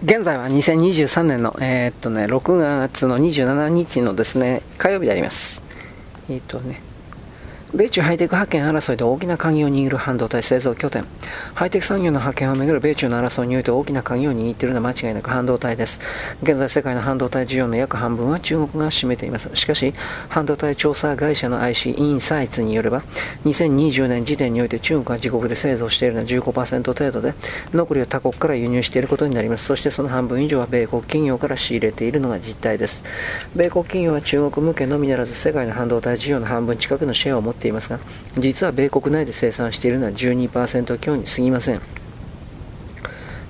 現在は2023年の、えー、っとね、6月の27日のですね、火曜日であります。えー、っとね、米中ハイテク覇権争いで大きな鍵を握る半導体製造拠点。ハイテク産業の覇権をめぐる米中の争いにおいて大きな鍵を握っているのは間違いなく半導体です。現在世界の半導体需要の約半分は中国が占めています。しかし、半導体調査会社の IC インサイツによれば、2020年時点において中国が自国で製造しているのは15%程度で、残りは他国から輸入していることになります。そしてその半分以上は米国企業から仕入れているのが実態です。米国企業は中国向けのみならず世界の半導体需要の半分近くのシェアを持っていいますが、実は米国内で生産しているのは12%強に過ぎません。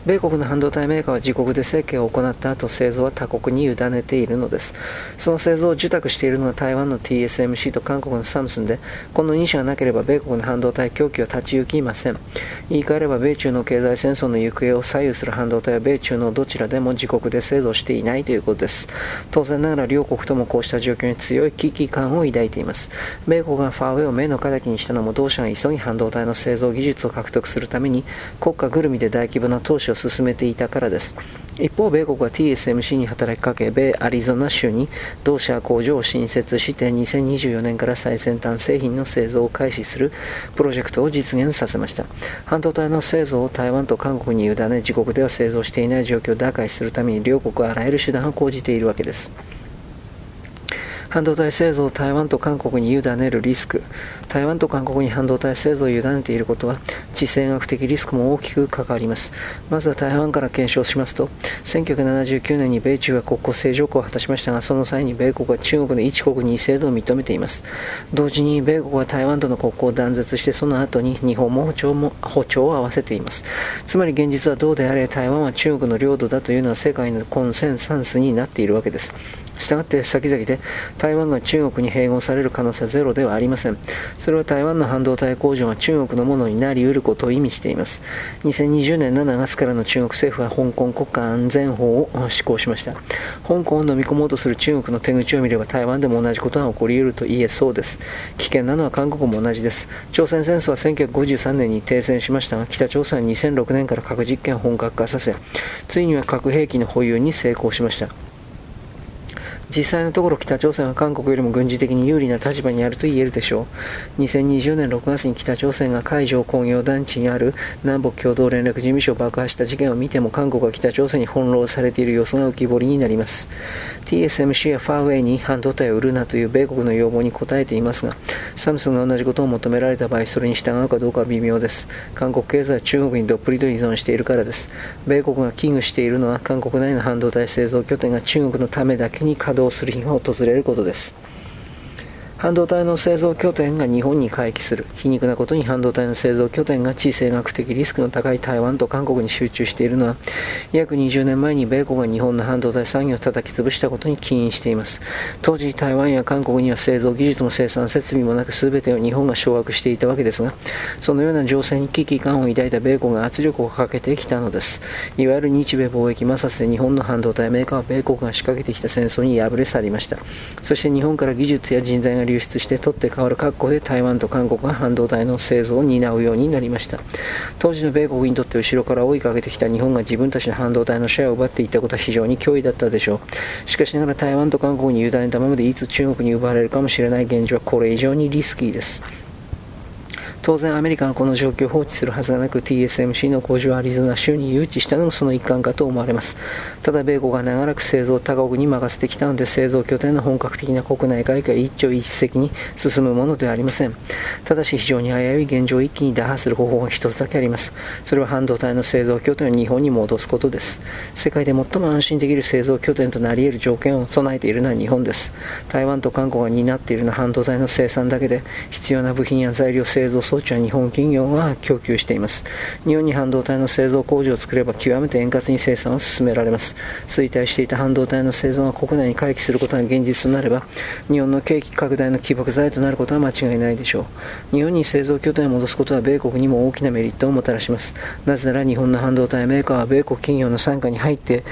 米国の半導体メーカーは自国で設計を行った後製造は他国に委ねているのです。その製造を受託しているのは台湾の TSMC と韓国のサムスンでこの2社がなければ米国の半導体供給は立ち行きません。言い換えれば米中の経済戦争の行方を左右する半導体は米中のどちらでも自国で製造していないということです。当然ながら両国ともこうした状況に強い危機感を抱いています。米国がファーウェイを目の敵にしたのも同社が急ぎ半導体の製造技術を獲得するために国家ぐるみで大規模な投資を進めていたからです。一方、米国は TSMC に働きかけ、米アリゾナ州に同社工場を新設して2024年から最先端製品の製造を開始するプロジェクトを実現させました。半導体の製造を台湾と韓国に委ね、自国では製造していない状況を打開するために両国はあらゆる手段を講じているわけです。半導体製造を台湾と韓国に委ねるリスク、台湾と韓国に半導体製造を委ねていることは、地政学的リスクも大きく関わります。まずは台湾から検証しますと、1979年に米中は国交正常化を果たしましたが、その際に米国は中国の一国二制度を認めています。同時に米国は台湾との国交を断絶して、その後に日本も歩調も歩調を合わせています。つまり現実はどうであれ、台湾は中国の領土だというのは世界のコンセンサスになっているわけです。したがって先々で台湾が中国に併合される可能性はゼロではありません。それは台湾の半導体工場が中国のものになり得ることを意味しています。2020年7月からの中国政府は香港国家安全法を施行しました。香港を飲み込もうとする中国の手口を見れば台湾でも同じことが起こり得ると言えそうです。危険なのは韓国も同じです。朝鮮戦争は1953年に停戦しましたが、北朝鮮は2006年から核実験を本格化させ、ついには核兵器の保有に成功しました。実際のところ北朝鮮は韓国よりも軍事的に有利な立場にあると言えるでしょう。2020年6月に北朝鮮が海上工業団地にある南北共同連絡事務所を爆破した事件を見ても韓国は北朝鮮に翻弄されている様子が浮き彫りになります。TSMC やファーウェイに半導体を売るなという米国の要望に応えていますが、サムスンが同じことを求められた場合、それに従うかどうかは微妙です。韓国経済は中国にどっぷりと依存しているからです。米国が危惧しているのは韓国内の半導体製造拠点が中国のためだけに稼動する日が訪れることです。半導体の製造拠点が日本に回帰する。皮肉なことに半導体の製造拠点が地政学的リスクの高い台湾と韓国に集中しているのは、約20年前に米国が日本の半導体産業を叩き潰したことに起因しています。当時、台湾や韓国には製造技術も生産設備もなく全てを日本が掌握していたわけですが、そのような情勢に危機感を抱いた米国が圧力をかけてきたのです。いわゆる日米貿易摩擦で日本の半導体メーカーは米国が仕掛けてきた戦争に敗れ去りました。そして日本から技術や人材が流出して取って代わる格好で台湾と韓国が半導体の製造を担うようになりました。当時の米国にとって後ろから追いかけてきた日本が自分たちの半導体のシェアを奪っていったことは非常に脅威だったでしょう。しかしながら台湾と韓国に委ねたままでいつ中国に奪われるかもしれない現状はこれ以上にリスキーです。当然アメリカがこの状況を放置するはずがなく TSMC の工場をアリゾナ州に誘致したのもその一環かと思われます。ただ米国が長らく製造を他国に任せてきたので製造拠点の本格的な国内外貨一朝一夕に進むものではありません。ただし非常に危うい現状を一気に打破する方法が一つだけあります。それは半導体の製造拠点を日本に戻すことです。世界で最も安心できる製造拠点となり得る条件を備えているのは日本です。台湾と韓国が担っているのは半導体の生産だけで必要な部品や材料を製造装置は日本企業が供給しています。日本に半導体の製造工場を作れば極めて円滑に生産を進められます。衰退していた半導体の製造が国内に回帰することが現実となれば日本の景気拡大の起爆剤となることは間違いないでしょう。日本に製造拠点を戻すことは米国にも大きなメリットをもたらします。なぜなら日本の半導体メーカーは米国企業の傘下に入って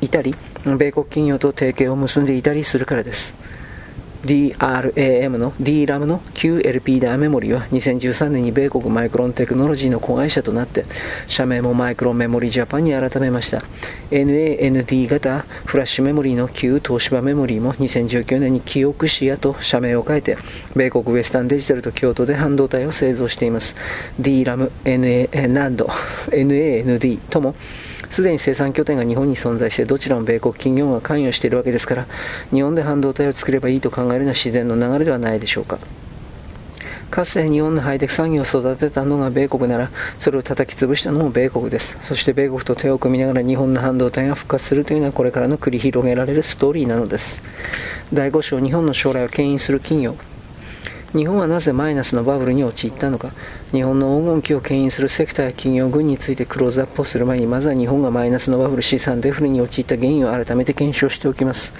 いたり米国企業と提携を結んでいたりするからです。DRAM の DRAM の QLP ダーメモリーは2013年に米国マイクロンテクノロジーの子会社となって社名もマイクロンメモリジャパンに改めました。NAND 型フラッシュメモリーの旧東芝メモリーも2019年に記憶シアと社名を変えて米国ウエスタンデジタルと京都で半導体を製造しています。DRAM NAND NAND ともすでに生産拠点が日本に存在してどちらも米国企業が関与しているわけですから日本で半導体を作ればいいと考えるのは自然の流れではないでしょうか。かつて日本のハイテク産業を育てたのが米国ならそれを叩き潰したのも米国です。そして米国と手を組みながら日本の半導体が復活するというのはこれからの繰り広げられるストーリーなのです。第5章日本の将来を牽引する企業。日本はなぜマイナスのバブルに陥ったのか。日本の黄金期を牽引するセクターや企業群についてクローズアップをする前にまずは日本がマイナスのバブル資産デフレに陥った原因を改めて検証しておきます。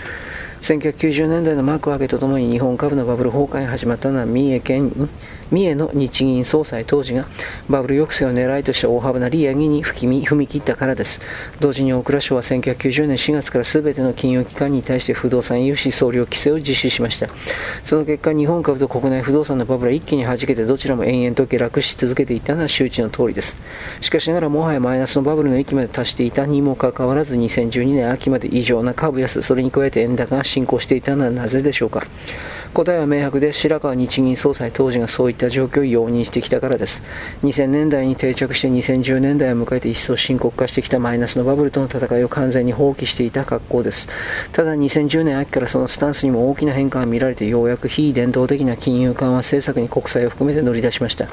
1990年代の幕開けとともに日本株のバブル崩壊が始まったのは三重県三重の日銀総裁当時がバブル抑制を狙いとした大幅な利上げに踏み切ったからです。同時に大蔵省は1990年4月から全ての金融機関に対して不動産融資総量規制を実施しました。その結果、日本株と国内不動産のバブルは一気に弾けてどちらも延々と下落し続けていたのは周知の通りです。しかしながらもはやマイナスのバブルの域まで達していたにもかかわらず2012年秋まで異常な株安、それに加えて円高が進行していたのはなぜでしょうか。答えは明白で白川日銀総裁当時がそういった状況を容認してきたからです。2000年代に定着して2010年代を迎えて一層深刻化してきたマイナスのバブルとの戦いを完全に放棄していた格好です。ただ2010年秋からそのスタンスにも大きな変化が見られてようやく非伝統的な金融緩和政策に国債を含めて乗り出しました。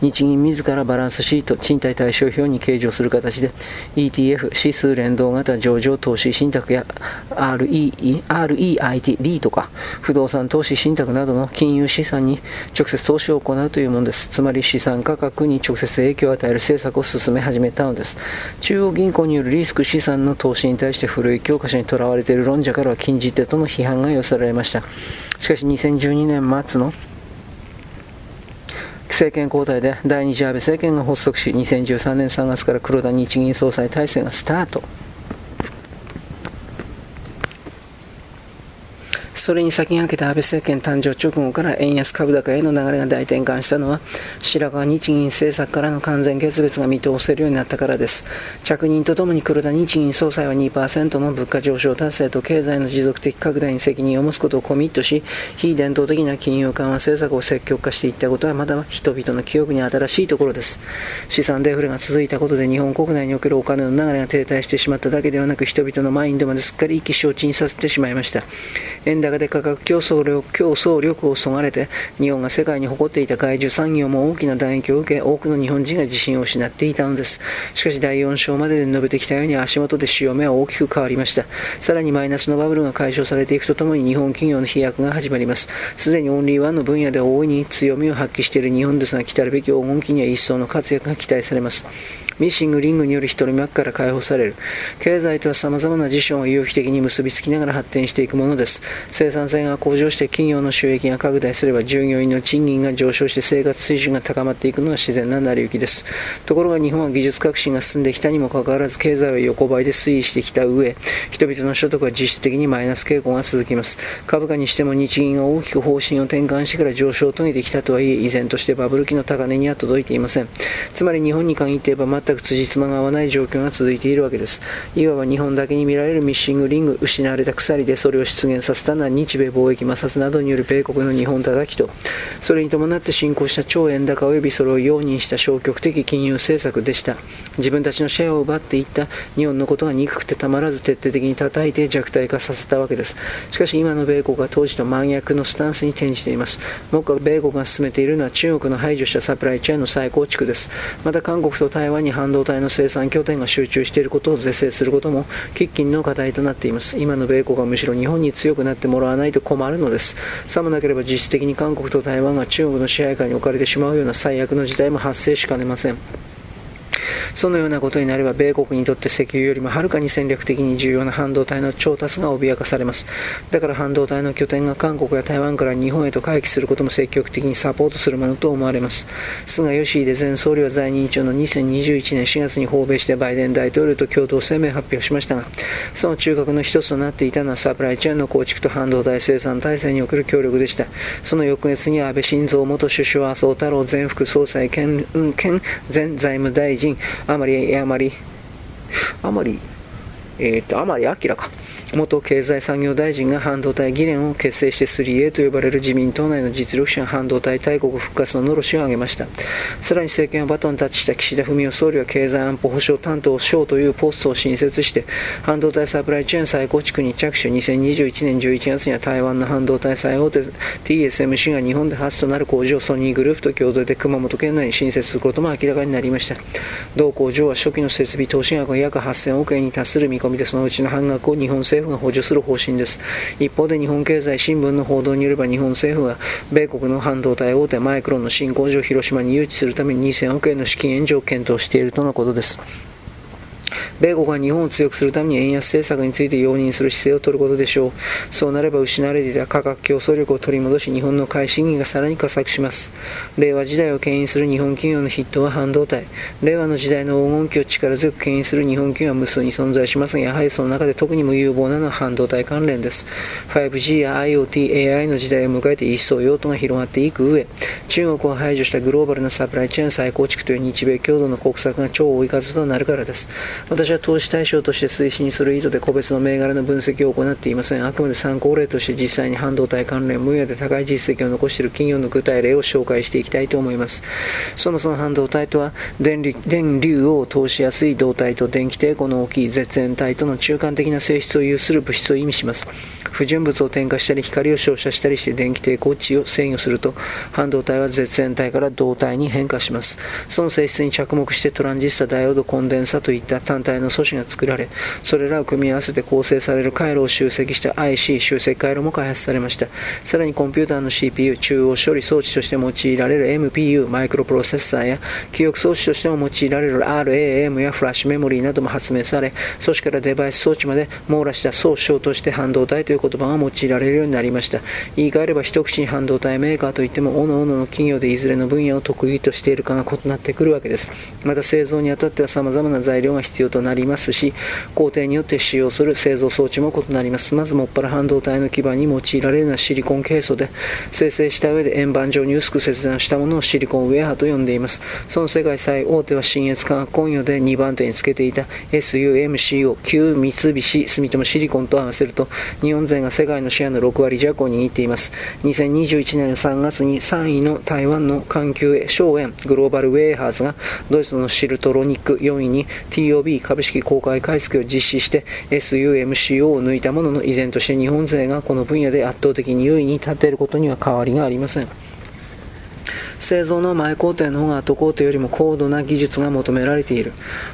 日銀自らバランスシート、賃貸対象表に計上する形で ETF、指数連動型上場投資信託や RE REIT、リーとか不動産投資信託などの金融資産に直接投資を行うというものです。つまり資産価格に直接影響を与える政策を進め始めたのです。中央銀行によるリスク資産の投資に対して古い教科書にとらわれている論者からは禁じ手との批判が寄せられました。しかし2012年末の政権交代で第2次安倍政権が発足し2013年3月から黒田日銀総裁体制がスタート。それに先駆けた安倍政権誕生直後から円安株高への流れが大転換したのは白川日銀政策からの完全決別が見通せるようになったからです。着任とともに黒田日銀総裁は2%の物価上昇達成と経済の持続的拡大に責任を持つことをコミットし非伝統的な金融緩和政策を積極化していったことはまだ人々の記憶に新しいところです。資産デフレが続いたことで日本国内におけるお金の流れが停滞してしまっただけではなく人々のマインドまですっかり意気消沈させてしまいました。円高で価格競争力競争力をそがれて日本が世界に誇っていた外需産業も大きな打撃を受け多くの日本人が自信を失っていたのですしかし第4章までで述べてきたように足元で潮目は大きく変わりましたさらにマイナスのバブルが解消されていくとともに日本企業の飛躍が始まりますすでにオンリーワンの分野で大いに強みを発揮している日本ですが来たるべき黄金期には一層の活躍が期待されますミッシングリングによる一人幕から解放される経済とは様々な事象を有機的に結びつきながら発展していくものです生産性が向上して企業の収益が拡大すれば従業員の賃金が上昇して生活水準が高まっていくのが自然な成り行きです。ところが日本は技術革新が進んできたにもかかわらず経済は横ばいで推移してきた上人々の所得は実質的にマイナス傾向が続きます。株価にしても日銀が大きく方針を転換してから上昇を遂げてきたとはいえ依然としてバブル期の高値には届いていません。つまり日本に限って言えば全く辻褄が合わない状況が続いているわけです。いわば日本だけに見られるミッシングリング失われた鎖でそれを出現させたのは日米貿易摩擦などによる米国の日本叩きとそれに伴って進行した超円高及びそれを容認した消極的金融政策でした。自分たちのシェアを奪っていった。日本のことが憎くてたまらず徹底的に叩いて弱体化させたわけです。しかし今の米国は当時と真逆のスタンスに転じています。目下米国が進めているのは中国の排除したサプライチェーンの再構築です。また韓国と台湾に半導体の生産拠点が集中していることを是正することも喫緊の課題となっています。今の米国はむしろ日本に強くなってもらわないと困るのです。さもなければ実質的に韓国と台湾が中国の支配下に置かれてしまうような最悪の事態も発生しかねません。そのようなことになれば米国にとって石油よりもはるかに戦略的に重要な半導体の調達が脅かされます。だから半導体の拠点が韓国や台湾から日本へと回帰することも積極的にサポートするものと思われます。菅義偉前総理は在任中の2021年4月に訪米してバイデン大統領と共同声明を発表しましたがその中核の一つとなっていたのはサプライチェーンの構築と半導体生産体制における協力でした。その翌月に安倍晋三元首相麻生太郎前副総裁兼前財務大臣人、あまり、あまり、あまり、えー、っと、あまり明らか。元経済産業大臣が半導体議連を結成して 3A と呼ばれる自民党内の実力者半導体大国復活ののろしを上げました。さらに政権をバトンタッチした岸田文雄総理は経済安保保障担当省というポストを新設して半導体サプライチェーン再構築に着手。2021年11月には台湾の半導体最大手 TSMC が日本で初となる工場をソニーグループと共同で熊本県内に新設することも明らかになりました。同工場は初期の設備投資額が約8000億円に達する見込みでそのうちの半額を日本政府政府が補助する方針です。一方で日本経済新聞の報道によれば日本政府は米国の半導体大手マイクロンの新工場を広島に誘致するために2000億円の資金援助を検討しているとのことです。米国は日本を強くするために円安政策について容認する姿勢を取ることでしょう。そうなれば失われていた価格競争力を取り戻し、日本の買い資源がさらに加速します。令和時代を牽引する日本企業の筆頭は半導体。令和の時代の黄金期を力強く牽引する日本企業は無数に存在しますが、やはりその中で特に無有望なのは半導体関連です。5G や IoT、AI の時代を迎えて一層用途が広がっていく上、中国を排除したグローバルなサプライチェーン再構築という日米共同の国策が超追い風となるからです。私は投資対象として推進する意図で個別の銘柄の分析を行っていません。あくまで参考例として実際に半導体関連分野で高い実績を残している企業の具体例を紹介していきたいと思います。そもそも半導体とは電電流を通しやすい導体と電気抵抗の大きい絶縁体との中間的な性質を有する物質を意味します。不純物を添加したり光を照射したりして電気抵抗値を制御すると半導体は絶縁体から導体に変化します。その性質に着目してトランジスタ、ダイオード、コンデンサといった単体の素子が作られ、それらを組み合わせて構成される回路を集積した IC 集積回路も開発されました。さらにコンピューターの CPU、中央処理装置として用いられる MPU、マイクロプロセッサーや記憶装置としても用いられる RAM やフラッシュメモリーなども発明され、組織からデバイス装置まで網羅した総称として半導体という言葉が用いられるようになりました。言い換えれば一口に半導体メーカーといっても、各々の企業でいずれの分野を得意としているかが異なってくるわけです。また製造にあたっては様々な材料が必要となりますし、工程によって使用する製造装置も異なります。まずもっぱら半導体の基盤に用いられるのはシリコンケイ素で、生成した上で円盤状に薄く切断したものをシリコンウェアと呼んでいます。その世界最大手は新越化学工業で2番手につけていた SUMCO、旧三菱住友シリコンと合わせると、日本勢が世界のシェアの6割弱を握っています。2021年3月に3位の台湾の環球省園グローバルウェイハーズがドイツのシルトロニック4位に TOB 株式公開買い付けを実施して SUMCO を抜いたものの依然として日本勢がこの分野で圧倒的に優位に立てることには変わりがありません。製造の前工程の方が後工程よりも高度な技術が求められている。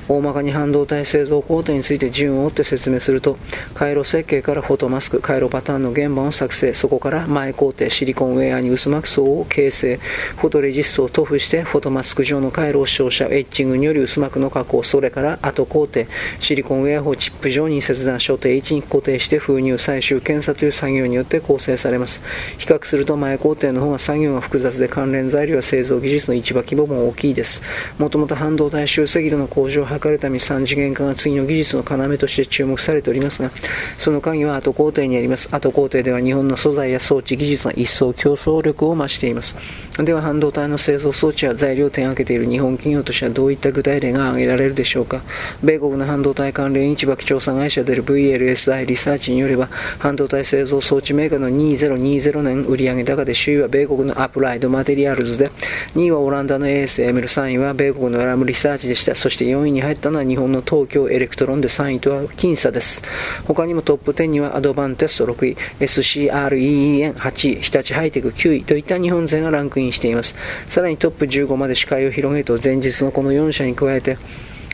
大まかに半導体製造工程について順を追って説明すると回路設計からフォトマスク回路パターンの原版を作成。そこから前工程シリコンウェアに薄膜層を形成。フォトレジストを塗布してフォトマスク上の回路を照射。エッチングにより薄膜の加工。それから後工程。シリコンウェアをチップ上に切断所定位置に固定して封入最終検査という作業によって構成されます。比較すると前工程の方が作業が複雑で関連材料は製造技術の市場規模も大きいです。もともと半導体集積度の向上を図るために3次元化が次の技術の要として注目されておりますが、その鍵は後工程にあります。後工程では日本の素材や装置技術が一層競争力を増しています。では半導体の製造装置や材料を手掛けている日本企業としてはどういった具体例が挙げられるでしょうか。米国の半導体関連市場調査会社である VLSI リサーチによれば、半導体製造装置メーカーの2020年売上高で首位は米国のアプライドマテリアルズで、2位はオランダの ASML、3位は米国のラムリサーチでした。そして4位に入ったのは日本の東京エレクトロンで3位とは僅差です。他にもトップ10にはアドバンテスト6位、SCREEN8 位、日立ハイテク9位といった日本勢がランクインしています。さらにトップ15まで視界を広げると前述のこの4社に加えて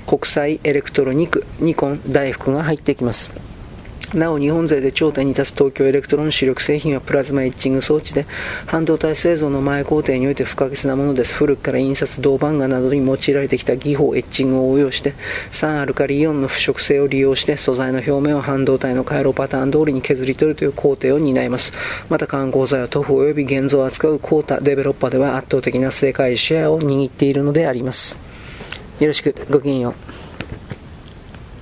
国際エレクトリック、ニコン、ダイフクが入ってきます。なお日本勢で頂点に立つ東京エレクトロン主力製品はプラズマエッチング装置で半導体製造の前工程において不可欠なものです。古くから印刷銅版画などに用いられてきた技法エッチングを応用して酸アルカリイオンの腐食性を利用して素材の表面を半導体の回路パターン通りに削り取るという工程を担います。また感光材の塗布及び現像を扱うコータデベロッパーでは圧倒的な世界シェアを握っているのであります。よろしく。ごきげんよう。